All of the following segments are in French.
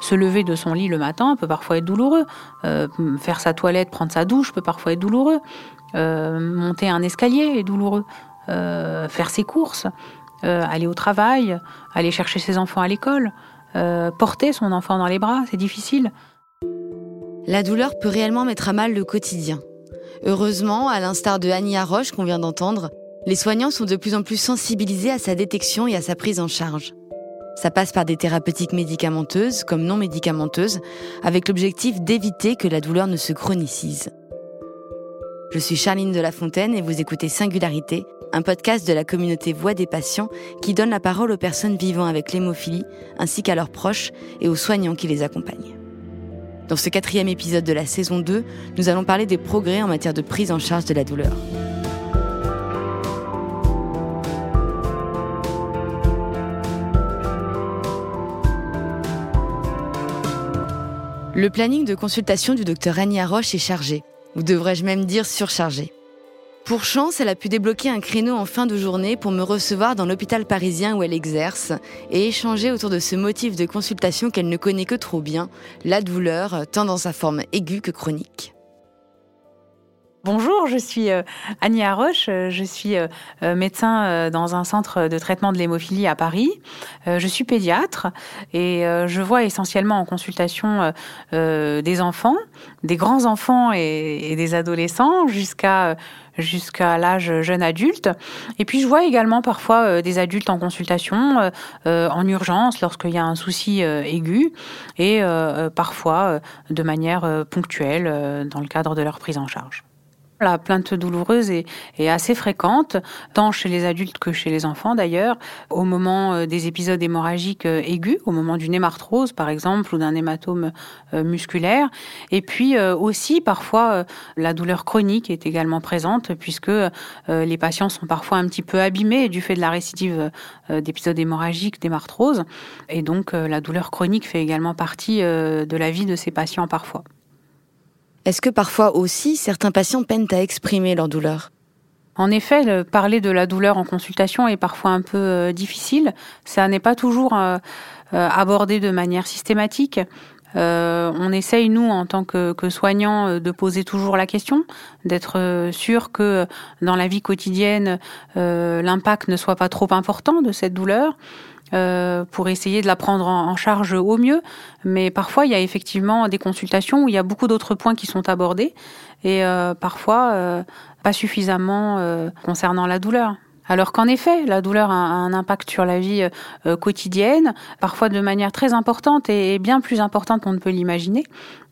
Se lever de son lit le matin peut parfois être douloureux. Euh, faire sa toilette, prendre sa douche peut parfois être douloureux. Euh, monter un escalier est douloureux. Euh, faire ses courses, aller au travail, aller chercher ses enfants à l'école, porter son enfant dans les bras, c'est difficile. La douleur peut réellement mettre à mal le quotidien. Heureusement, à l'instar de Annie Roche qu'on vient d'entendre, les soignants sont de plus en plus sensibilisés à sa détection et à sa prise en charge. Ça passe par des thérapeutiques médicamenteuses comme non médicamenteuses, avec l'objectif d'éviter que la douleur ne se chronicise. Je suis Charline de la Fontaine et vous écoutez Singularité, un podcast de la communauté Voix des patients qui donne la parole aux personnes vivant avec l'hémophilie, ainsi qu'à leurs proches et aux soignants qui les accompagnent. Dans ce quatrième épisode de la saison 2, nous allons parler des progrès en matière de prise en charge de la douleur. Le planning de consultation du docteur Annie Roche est chargé, ou devrais-je même dire surchargé. Pour chance, elle a pu débloquer un créneau en fin de journée pour me recevoir dans l'hôpital parisien où elle exerce et échanger autour de ce motif de consultation qu'elle ne connaît que trop bien, la douleur, tant dans sa forme aiguë que chronique. Bonjour, je suis euh, Annie Arroche, euh, je suis euh, médecin dans un centre de traitement de l'hémophilie à Paris. Je suis pédiatre et je vois essentiellement en consultation des enfants, des grands enfants et des adolescents jusqu'à jusqu'à l'âge jeune adulte. Et puis je vois également parfois des adultes en consultation, en urgence lorsqu'il y a un souci aigu, et parfois de manière ponctuelle dans le cadre de leur prise en charge. La plainte douloureuse est, assez fréquente, tant chez les adultes que chez les enfants d'ailleurs, au moment euh, des épisodes hémorragiques euh, aigus, au moment d'une hémarthrose par exemple, ou d'un hématome euh, musculaire. Et puis aussi, parfois, la douleur chronique est également présente, puisque les patients sont parfois un petit peu abîmés du fait de la récidive d'épisodes hémorragiques, d'hémarthrose. Et donc, la douleur chronique fait également partie de la vie de ces patients parfois. Est-ce que parfois aussi certains patients peinent à exprimer leur douleur? En effet, parler de la douleur en consultation est parfois un peu euh, difficile. Ça n'est pas toujours euh, euh, abordé de manière systématique. on essaye, nous, en tant que soignants, de poser toujours la question, d'être sûr que dans la vie quotidienne, l'impact ne soit pas trop important de cette douleur. Euh, pour essayer de la prendre en, charge au mieux. Mais parfois, il y a effectivement des consultations où il y a beaucoup d'autres points qui sont abordés et euh, parfois euh, pas suffisamment concernant la douleur. Alors qu'en effet, la douleur a un impact sur la vie quotidienne, parfois de manière très importante et bien plus importante qu'on ne peut l'imaginer.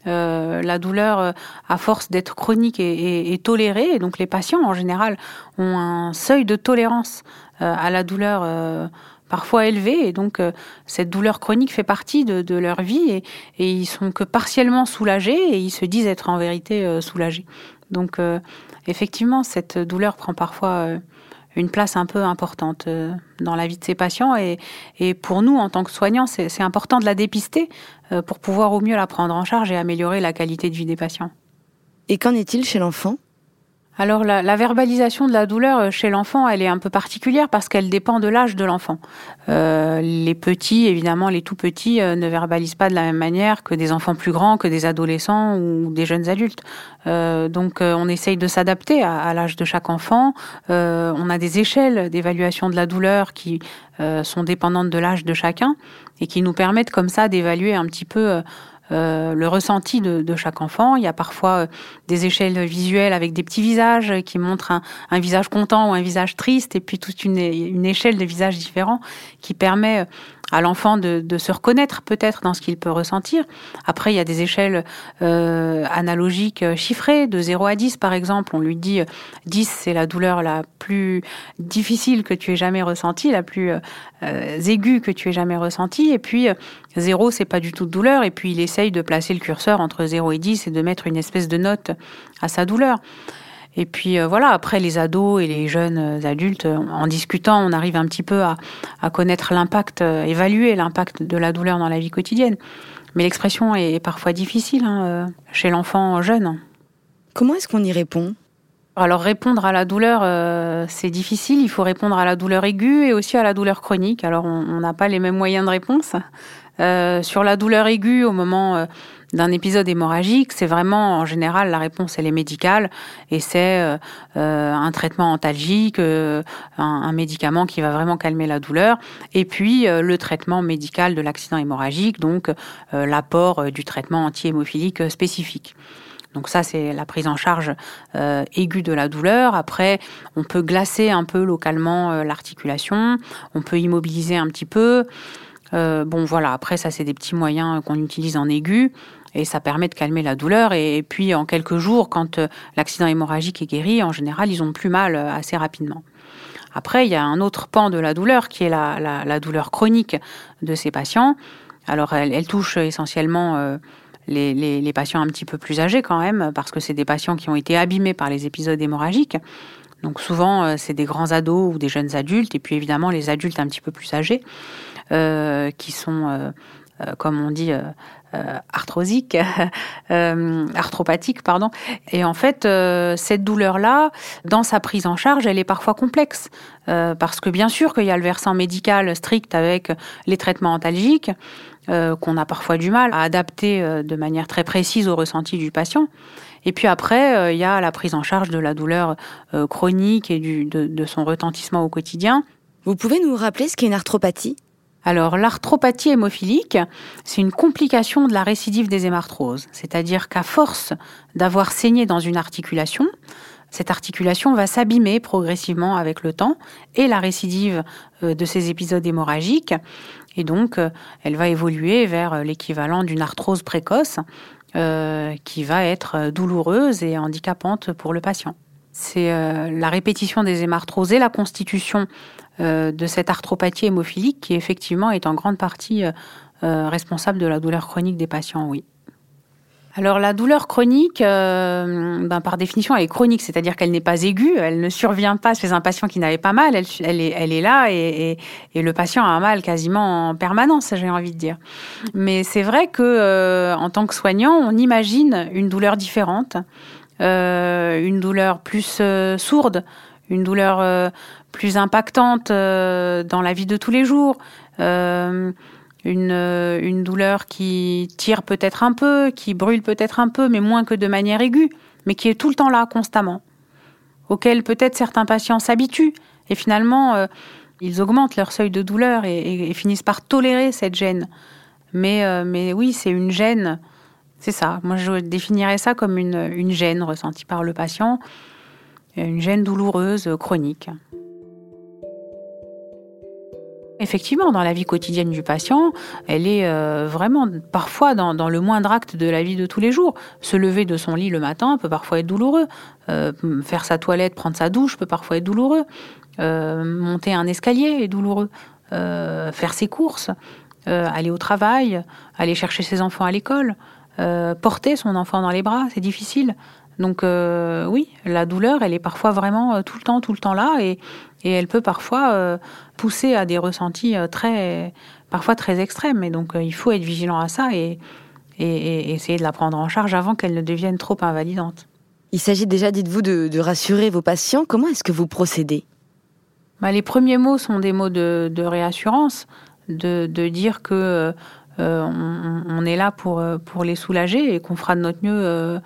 la douleur, à force d'être chronique, est, est, tolérée. Et donc les patients, en général, ont un seuil de tolérance à la douleur parfois élevés et donc euh, cette douleur chronique fait partie de, leur vie et, et, ils sont que partiellement soulagés et ils se disent être en vérité euh, soulagés. Donc euh, effectivement, cette douleur prend parfois une place un peu importante dans la vie de ces patients et, et pour nous, en tant que soignants, c'est important de la dépister pour pouvoir au mieux la prendre en charge et améliorer la qualité de vie des patients. Et qu'en est-il chez l'enfant? Alors la, verbalisation de la douleur euh, chez l'enfant, elle est un peu particulière parce qu'elle dépend de l'âge de l'enfant. Euh, les petits, évidemment, les tout petits euh, ne verbalisent pas de la même manière que des enfants plus grands, que des adolescents ou des jeunes adultes. donc on essaye de s'adapter à, l'âge de chaque enfant. on a des échelles d'évaluation de la douleur qui sont dépendantes de l'âge de chacun et qui nous permettent comme ça d'évaluer un petit peu euh, le ressenti de, chaque enfant. Il y a parfois euh, des échelles visuelles avec des petits visages qui montrent un, visage content ou un visage triste, et puis toute une, une échelle de visages différents qui permet euh, à l'enfant de, se reconnaître peut-être dans ce qu'il peut ressentir. Après, il y a des échelles euh, analogiques euh, chiffrées, de 0 à 10 par exemple. On lui dit 10, euh, c'est la douleur la plus difficile que tu aies jamais ressentie, la plus aiguë que tu aies jamais ressentie. Et puis 0, c'est pas du tout de douleur. Et puis il essaye de placer le curseur entre 0 et 10 et de mettre une espèce de note à sa douleur. Et puis euh, voilà, après les ados et les jeunes euh, adultes, euh, en discutant, on arrive un petit peu à, connaître l'impact, évaluer l'impact de la douleur dans la vie quotidienne. Mais l'expression est, parfois difficile hein, chez l'enfant jeune. Comment est-ce qu'on y répond? Alors répondre à la douleur, euh, c'est difficile. Il faut répondre à la douleur aiguë et aussi à la douleur chronique. Alors on n'a pas les mêmes moyens de réponse. Euh, sur la douleur aiguë au moment euh, d'un épisode hémorragique, c'est vraiment en général la réponse elle est médicale et c'est un traitement antalgique, un, médicament qui va vraiment calmer la douleur et puis le traitement médical de l'accident hémorragique, donc l'apport du traitement anti-hémophilique spécifique. Donc ça, c'est la prise en charge euh, aiguë de la douleur. Après, on peut glacer un peu localement euh, l'articulation, on peut immobiliser un petit peu. Euh, bon, voilà, après, ça, c'est des petits moyens qu'on utilise en aigu. Et ça permet de calmer la douleur. Et, puis, en quelques jours, quand l'accident hémorragique est guéri, en général, ils ont plus mal assez rapidement. Après, il y a un autre pan de la douleur qui est la, douleur chronique de ces patients. Alors, elle, touche essentiellement les, patients un petit peu plus âgés quand même, parce que c'est des patients qui ont été abîmés par les épisodes hémorragiques. Donc souvent, euh, c'est des grands ados ou des jeunes adultes, et puis évidemment les adultes un petit peu plus âgés, euh, qui sont, euh, comme on dit, arthrosiques, arthropathiques, pardon. Et en fait, cette douleur-là, dans sa prise en charge, elle est parfois complexe, parce que bien sûr qu'il y a le versant médical strict avec les traitements antalgiques, euh, qu'on a parfois du mal à adapter euh, de manière très précise au ressenti du patient. Et puis après, euh, il y a la prise en charge de la douleur chronique et de, son retentissement au quotidien. Vous pouvez nous rappeler ce qu'est une arthropathie? Alors, l'arthropathie hémophilique, c'est une complication de la récidive des hémarthroses. C'est-à-dire qu'à force d'avoir saigné dans une articulation, cette articulation va s'abîmer progressivement avec le temps et la récidive de ces épisodes hémorragiques et donc, euh, elle va évoluer vers euh, l'équivalent d'une arthrose précoce euh, qui va être douloureuse et handicapante pour le patient. C'est la répétition des hémarthroses et la constitution de cette arthropathie hémophilique qui effectivement est en grande partie responsable de la douleur chronique des patients, oui. Alors la douleur chronique, euh, ben, par définition, elle est chronique, c'est-à-dire qu'elle n'est pas aiguë, elle ne survient pas chez un patient qui n'avait pas mal, elle, est, là et, le patient a un mal quasiment en permanence, j'ai envie de dire. Mais c'est vrai que euh, en tant que soignant, on imagine une douleur différente, euh, une douleur plus sourde, une douleur plus impactante dans la vie de tous les jours une, euh, une douleur qui tire peut-être un peu, qui brûle peut-être un peu, mais moins que de manière aiguë, mais qui est tout le temps là, constamment, auquel peut-être certains patients s'habituent, et finalement, euh, ils augmentent leur seuil de douleur et, finissent par tolérer cette gêne. Mais, euh, mais oui, c'est une gêne, c'est ça. Moi, je définirais ça comme une, une gêne ressentie par le patient, une gêne douloureuse, chronique. Effectivement, dans la vie quotidienne du patient, elle est euh, vraiment parfois dans, le moindre acte de la vie de tous les jours. Se lever de son lit le matin peut parfois être douloureux. Euh, faire sa toilette, prendre sa douche peut parfois être douloureux. Euh, monter un escalier est douloureux. faire ses courses, aller au travail, aller chercher ses enfants à l'école, porter son enfant dans les bras, c'est difficile. Donc oui, la douleur, elle est parfois vraiment tout le temps, tout le temps là, et, et elle peut parfois pousser à des ressentis euh, très, parfois très extrêmes. Et donc, euh, il faut être vigilant à ça et, et, essayer de la prendre en charge avant qu'elle ne devienne trop invalidante. Il s'agit déjà, dites-vous, de, rassurer vos patients. Comment est-ce que vous procédez? Bah, Les premiers mots sont des mots de, réassurance, de, dire que euh, on, est là pour, pour les soulager et qu'on fera de notre mieux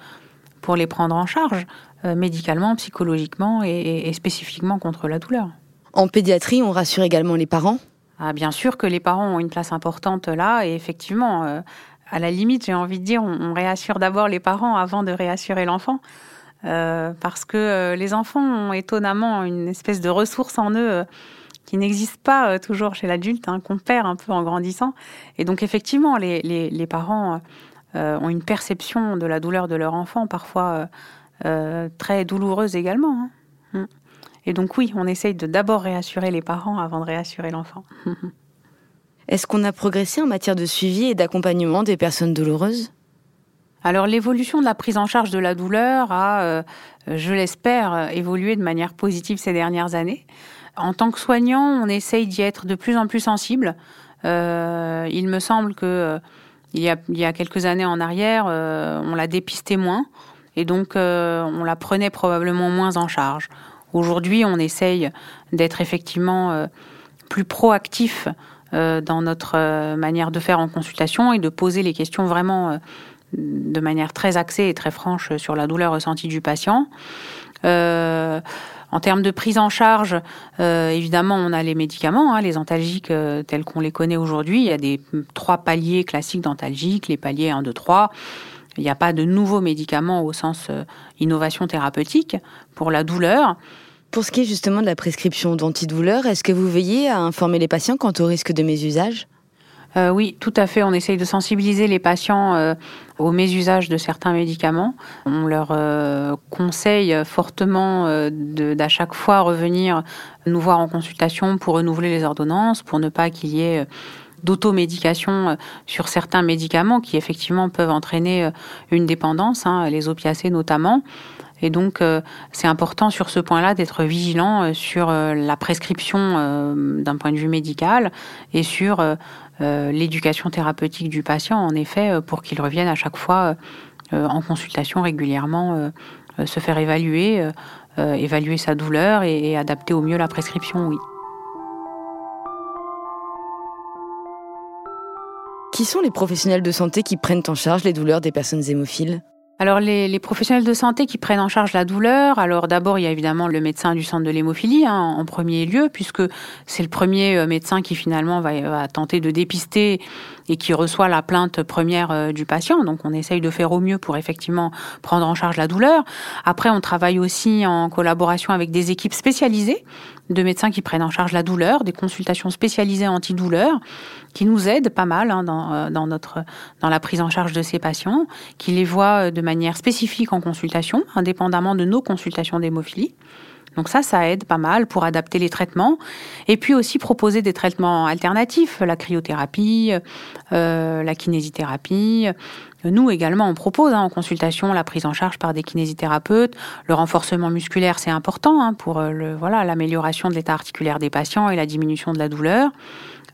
pour les prendre en charge, médicalement, psychologiquement et spécifiquement contre la douleur. En pédiatrie, on rassure également les parents ah, Bien sûr que les parents ont une place importante là, et effectivement, euh, à la limite, j'ai envie de dire, on, réassure d'abord les parents avant de réassurer l'enfant. Euh, parce que euh, les enfants ont étonnamment une espèce de ressource en eux qui n'existe pas toujours chez l'adulte, hein, qu'on perd un peu en grandissant. Et donc effectivement, les, parents ont une perception de la douleur de leur enfant, parfois très douloureuse également. Hein. Et donc oui, on essaye de d'abord réassurer les parents avant de réassurer l'enfant. Est-ce qu'on a progressé en matière de suivi et d'accompagnement des personnes douloureuses? Alors l'évolution de la prise en charge de la douleur a, euh, je l'espère, évolué de manière positive ces dernières années. En tant que soignant, on essaye d'y être de plus en plus sensible. Euh, il me semble que euh, il, y a, il, y a, quelques années en arrière, on l'a dépisté moins. et donc on la prenait probablement moins en charge. Aujourd'hui, on essaye d'être effectivement plus proactif dans notre manière de faire en consultation et de poser les questions vraiment de manière très axée et très franche sur la douleur ressentie du patient. Euh, en termes de prise en charge, euh, évidemment, on a les médicaments, hein, les antalgiques euh, tels qu'on les connaît aujourd'hui. Il y a des trois paliers classiques d'antalgiques, les paliers 1, 2, 3. Il n'y a pas de nouveaux médicaments au sens innovation thérapeutique pour la douleur. Pour ce qui est justement de la prescription d'antidouleurs, est-ce que vous veillez à informer les patients quant au risque de mésusage? Euh, oui, tout à fait. On essaye de sensibiliser les patients euh, au mésusage de certains médicaments. On leur euh, conseille fortement d'à chaque fois revenir nous voir en consultation pour renouveler les ordonnances, pour ne pas qu'il y ait d'automédication sur certains médicaments qui effectivement peuvent entraîner une dépendance, hein, les opiacés notamment. Et donc, c'est important sur ce point-là d'être vigilant sur la prescription d'un point de vue médical et sur euh, l'éducation thérapeutique du patient, en effet, euh, pour qu'il revienne à chaque fois euh, en consultation régulièrement, se faire évaluer, évaluer sa douleur et, adapter au mieux la prescription, oui. Qui sont les professionnels de santé qui prennent en charge les douleurs des personnes hémophiles? Alors les, professionnels de santé qui prennent en charge la douleur, alors d'abord il y a évidemment le médecin du centre de l'hémophilie hein, en premier lieu, puisque c'est le premier euh, médecin qui finalement va, tenter de dépister et qui reçoit la plainte première euh, du patient. Donc on essaye de faire au mieux pour effectivement prendre en charge la douleur. Après on travaille aussi en collaboration avec des équipes spécialisées de médecins qui prennent en charge la douleur, des consultations spécialisées antidouleur, qui nous aident pas mal hein, dans, euh, dans, notre, dans la prise en charge de ces patients, qui les voient de manière spécifique en consultation, indépendamment de nos consultations d'hémophilie. Donc ça, ça aide pas mal pour adapter les traitements. Et puis aussi proposer des traitements alternatifs, la cryothérapie, euh, la kinésithérapie. Nous également, on propose hein, en consultation la prise en charge par des kinésithérapeutes. Le renforcement musculaire, c'est important hein, pour euh, le, voilà l'amélioration de l'état articulaire des patients et la diminution de la douleur.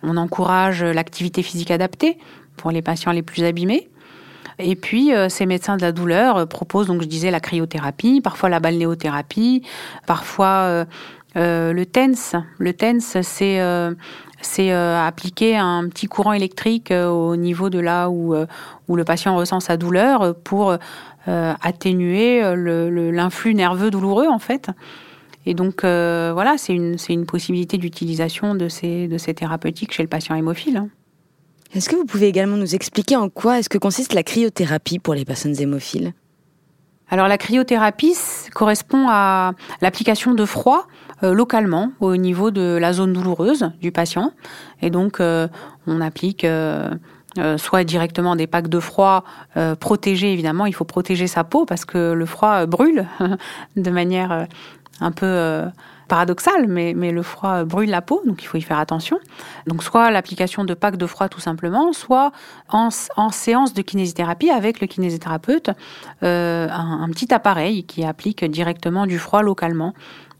On encourage l'activité physique adaptée pour les patients les plus abîmés. Et puis, euh, ces médecins de la douleur euh, proposent, donc je disais, la cryothérapie, parfois la balnéothérapie, parfois euh, le TENS. Le TENS, c'est appliquer un petit courant électrique au niveau de là où, où le patient ressent sa douleur pour atténuer l'influx nerveux douloureux, en fait. Et donc, voilà, c'est une, une possibilité d'utilisation de ces, de ces thérapeutiques chez le patient hémophile. Est-ce que vous pouvez également nous expliquer en quoi est-ce que consiste la cryothérapie pour les personnes hémophiles? Alors la cryothérapie correspond à l'application de froid euh, localement au niveau de la zone douloureuse du patient. Et donc euh, on applique euh, soit directement des packs de froid protégés évidemment, il faut protéger sa peau parce que le froid brûle de manière un peu paradoxal, mais, mais le froid brûle la peau, donc il faut y faire attention. Donc soit l'application de packs de froid tout simplement, soit en, en séance de kinésithérapie avec le kinésithérapeute, euh, un, petit appareil qui applique directement du froid localement.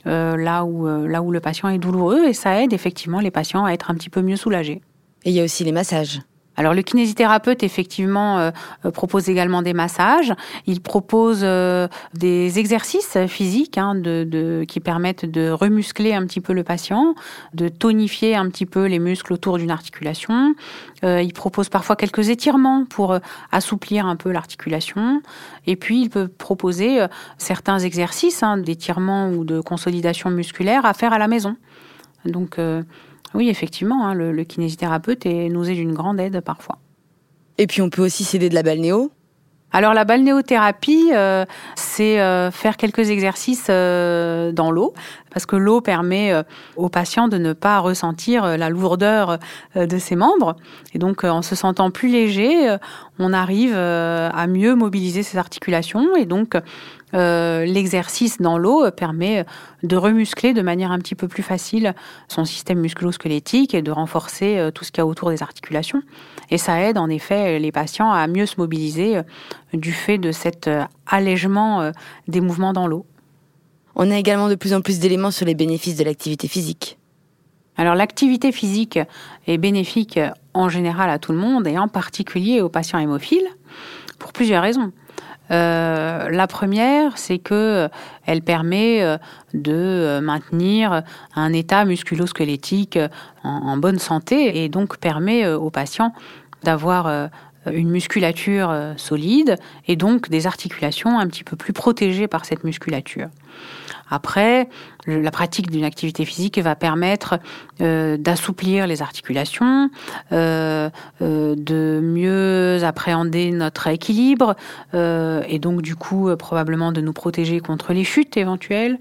Euh, là, où, euh, là où le patient est douloureux et ça aide effectivement les patients à être un petit peu mieux soulagés. Et il y a aussi les massages. Alors le kinésithérapeute effectivement euh, euh, propose également des massages. Il propose euh, des exercices physiques hein, de, qui permettent de remuscler un petit peu le patient, de tonifier un petit peu les muscles autour d'une articulation. il propose parfois quelques étirements pour assouplir un peu l'articulation. Et puis il peut proposer certains exercices hein, d'étirement ou de consolidation musculaire à faire à la maison. Donc oui, effectivement, hein, le, kinésithérapeute est, nous est d'une grande aide parfois. Et puis on peut aussi s'aider de la balnéo? Alors la balnéothérapie, euh, c'est euh, faire quelques exercices euh, dans l'eau, parce que l'eau permet aux patients de ne pas ressentir la lourdeur de ses membres. Et donc en se sentant plus léger, on arrive à mieux mobiliser ses articulations. Et donc l'exercice dans l'eau permet de remuscler de manière un petit peu plus facile son système musculo-squelettique et de renforcer tout ce qu'il y a autour des articulations. Et ça aide en effet les patients à mieux se mobiliser euh, du fait de cet euh, allègement euh, des mouvements dans l'eau. On a également de plus en plus d'éléments sur les bénéfices de l'activité physique. Alors l'activité physique est bénéfique en général à tout le monde et en particulier aux patients hémophiles pour plusieurs raisons. La première, c'est que elle permet de maintenir un état musculo-squelettique en, bonne santé et donc permet aux patients d'avoir une musculature solide et donc des articulations un petit peu plus protégées par cette musculature. Après, la pratique d'une activité physique va permettre euh, d'assouplir les articulations, euh, euh, de mieux appréhender notre équilibre et donc du coup probablement de nous protéger contre les chutes éventuelles.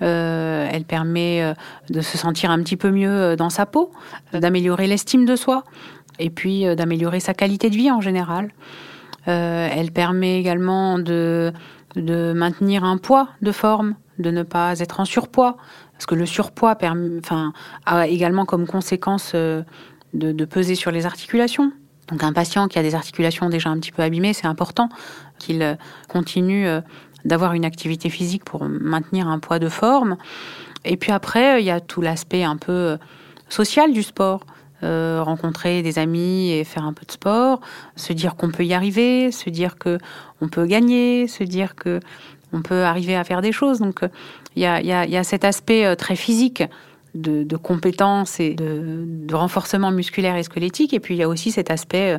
elle permet de se sentir un petit peu mieux dans sa peau, d'améliorer l'estime de soi et puis d'améliorer sa qualité de vie en général. elle permet également de, de maintenir un poids de forme, de ne pas être en surpoids, parce que le surpoids a également comme conséquence euh, de, peser sur les articulations. Donc un patient qui a des articulations déjà un petit peu abîmées, c'est important qu'il euh, continue euh, d'avoir une activité physique pour maintenir un poids de forme. Et puis après, il y a tout l'aspect un peu social du sport. Rencontrer des amis et faire un peu de sport, se dire qu'on peut y arriver, se dire que on peut gagner, se dire que on peut arriver à faire des choses. Donc il y a, cet aspect euh, très physique de, de compétences et de, renforcement musculaire et squelettique. Et puis il y a aussi cet aspect euh,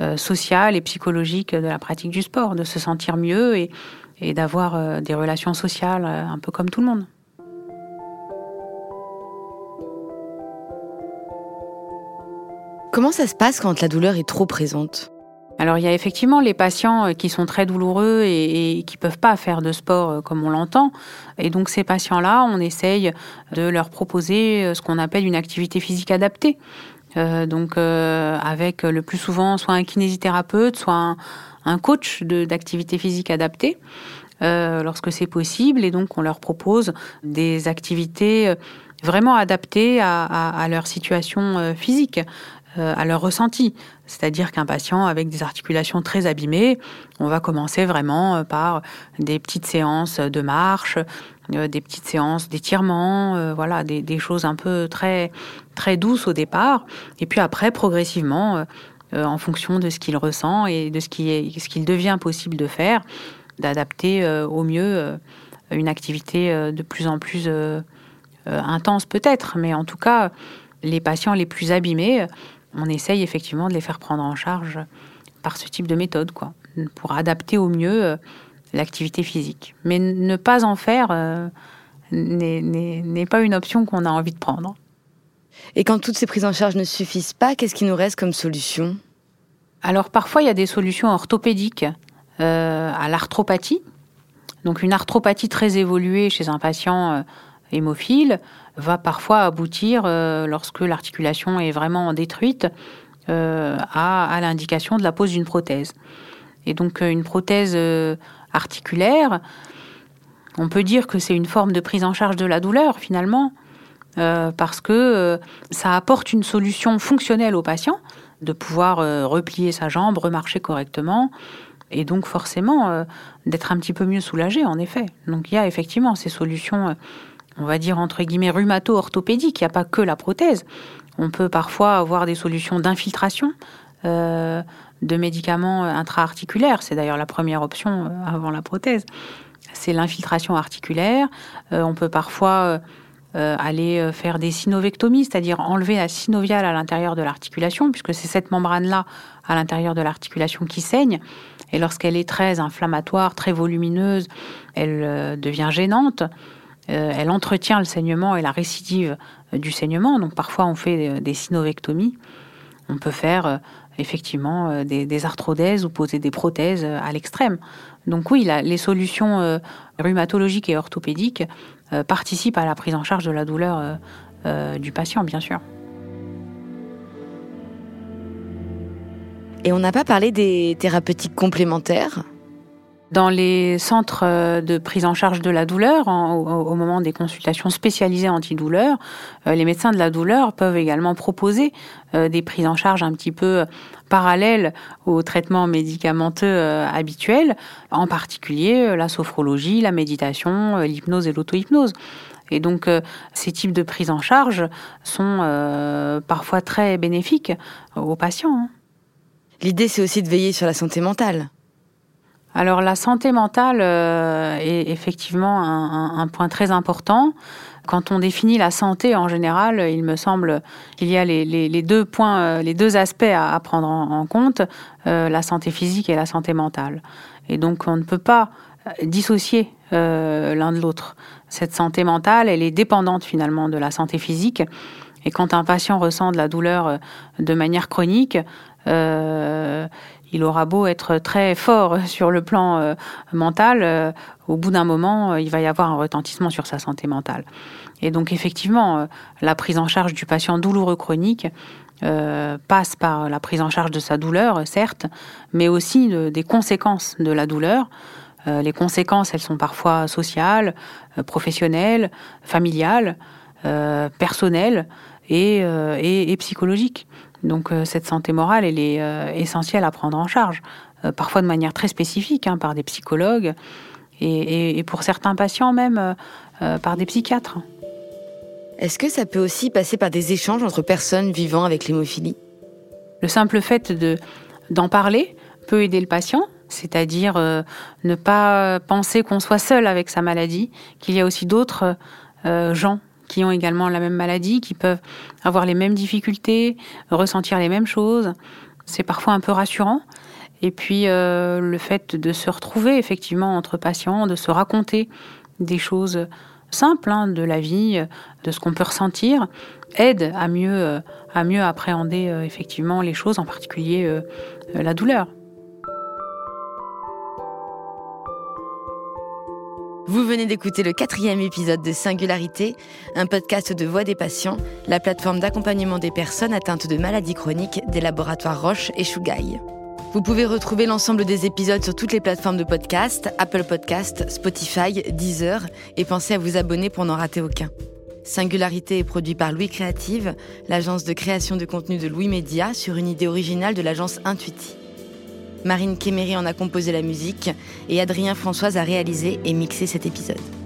euh, social et psychologique de la pratique du sport, de se sentir mieux et, et d'avoir des relations sociales un peu comme tout le monde. Comment ça se passe quand la douleur est trop présente? Alors il y a effectivement les patients euh, qui sont très douloureux et, qui peuvent pas faire de sport euh, comme on l'entend. Et donc ces patients-là, on essaye de leur proposer euh, ce qu'on appelle une activité physique adaptée. donc avec le plus souvent soit un kinésithérapeute, soit un, coach d'activité physique adaptée. lorsque c'est possible, et donc on leur propose des activités vraiment adaptées à leur situation physique. Euh, à leur ressenti. C'est-à-dire qu'un patient avec des articulations très abîmées, on va commencer vraiment euh, par des petites séances de marche, euh, des petites séances d'étirement, voilà, des, choses un peu très très douces au départ, et puis après progressivement, en fonction de ce qu'il ressent et de ce qui est ce qu'il devient possible de faire, d'adapter au mieux une activité de plus en plus intense peut-être, mais en tout cas les patients les plus abîmés, on essaye effectivement de les faire prendre en charge par ce type de méthode, quoi, pour adapter au mieux euh, l'activité physique. Mais ne pas en faire euh, n'est pas une option qu'on a envie de prendre. Et quand toutes ces prises en charge ne suffisent pas, qu'est-ce qui nous reste comme solution? Alors parfois, il y a des solutions orthopédiques euh, à l'arthropathie. Donc une arthropathie très évoluée chez un patient hémophile va parfois aboutir, euh, lorsque l'articulation est vraiment détruite, euh, à, l'indication de la pose d'une prothèse. Et donc euh, une prothèse articulaire, on peut dire que c'est une forme de prise en charge de la douleur finalement, parce que ça apporte une solution fonctionnelle au patient, de pouvoir replier sa jambe, remarcher correctement, et donc forcément d'être un petit peu mieux soulagé en effet. Donc il y a effectivement ces solutions on va dire entre guillemets rhumato-orthopédique. Il n'y a pas que la prothèse. On peut parfois avoir des solutions d'infiltration euh, de médicaments intra-articulaires. C'est d'ailleurs la première option euh, avant la prothèse. C'est l'infiltration articulaire. Euh, on peut parfois aller faire des synovectomies, c'est-à-dire enlever la synoviale à l'intérieur de l'articulation, puisque c'est cette membrane-là à l'intérieur de l'articulation qui saigne. Et lorsqu'elle est très inflammatoire, très volumineuse, elle devient gênante. Euh, elle entretient le saignement et la récidive euh, du saignement. Donc parfois on fait euh, des synovectomies. On peut faire effectivement des, arthrodèses ou poser des prothèses à l'extrême. Donc oui, les solutions rhumatologiques et orthopédiques participent à la prise en charge de la douleur du patient, bien sûr. Et on n'a pas parlé des thérapeutiques complémentaires dans les centres euh, de prise en charge de la douleur, au, moment des consultations spécialisées antidouleurs, euh, les médecins de la douleur peuvent également proposer euh, des prises en charge un petit peu parallèles aux traitements médicamenteux habituels, en particulier la sophrologie, la méditation, l'hypnose et l'auto-hypnose. Et donc, ces types de prises en charge sont parfois très bénéfiques aux patients. Hein. L'idée, c'est aussi de veiller sur la santé mentale. Alors la santé mentale euh, est effectivement un, point très important. Quand on définit la santé en général, il me semble qu'il y a les, deux points, euh, les deux aspects à, prendre en, compte, euh, la santé physique et la santé mentale. Et donc on ne peut pas dissocier l'un de l'autre. Cette santé mentale, elle est dépendante finalement de la santé physique. Et quand un patient ressent de la douleur de manière chronique, il aura beau être très fort sur le plan euh, mental, euh, au bout d'un moment, euh, il va y avoir un retentissement sur sa santé mentale. Et donc effectivement, la prise en charge du patient douloureux chronique passe par la prise en charge de sa douleur, certes, mais aussi des conséquences de la douleur. les conséquences, elles sont parfois sociales, professionnelles, familiales, personnelles et psychologiques. Donc euh, cette santé morale, elle est euh, essentielle à prendre en charge, euh, parfois de manière très spécifique, hein, par des psychologues et, pour certains patients même par des psychiatres. Est-ce que ça peut aussi passer par des échanges entre personnes vivant avec l'hémophilie? Le simple fait de, d'en parler peut aider le patient, c'est-à-dire ne pas penser qu'on soit seul avec sa maladie, qu'il y a aussi d'autres gens qui ont également la même maladie, qui peuvent avoir les mêmes difficultés, ressentir les mêmes choses. C'est parfois un peu rassurant. Et puis euh, le fait de se retrouver effectivement entre patients, de se raconter des choses simples hein, de la vie, de ce qu'on peut ressentir, aide à mieux, euh, à mieux appréhender euh, effectivement les choses, en particulier la douleur. Vous venez d'écouter le quatrième épisode de Singularité, un podcast de Voix des patients, la plateforme d'accompagnement des personnes atteintes de maladies chroniques des laboratoires Roche et Chougaï. Vous pouvez retrouver l'ensemble des épisodes sur toutes les plateformes de podcast, Apple Podcast, Spotify, Deezer, et pensez à vous abonner pour n'en rater aucun. Singularité est produit par Louis Créative, l'agence de création de contenu de Louis Média, sur une idée originale de l'agence Intuiti. Marine Kéméry en a composé la musique et Adrien Françoise a réalisé et mixé cet épisode.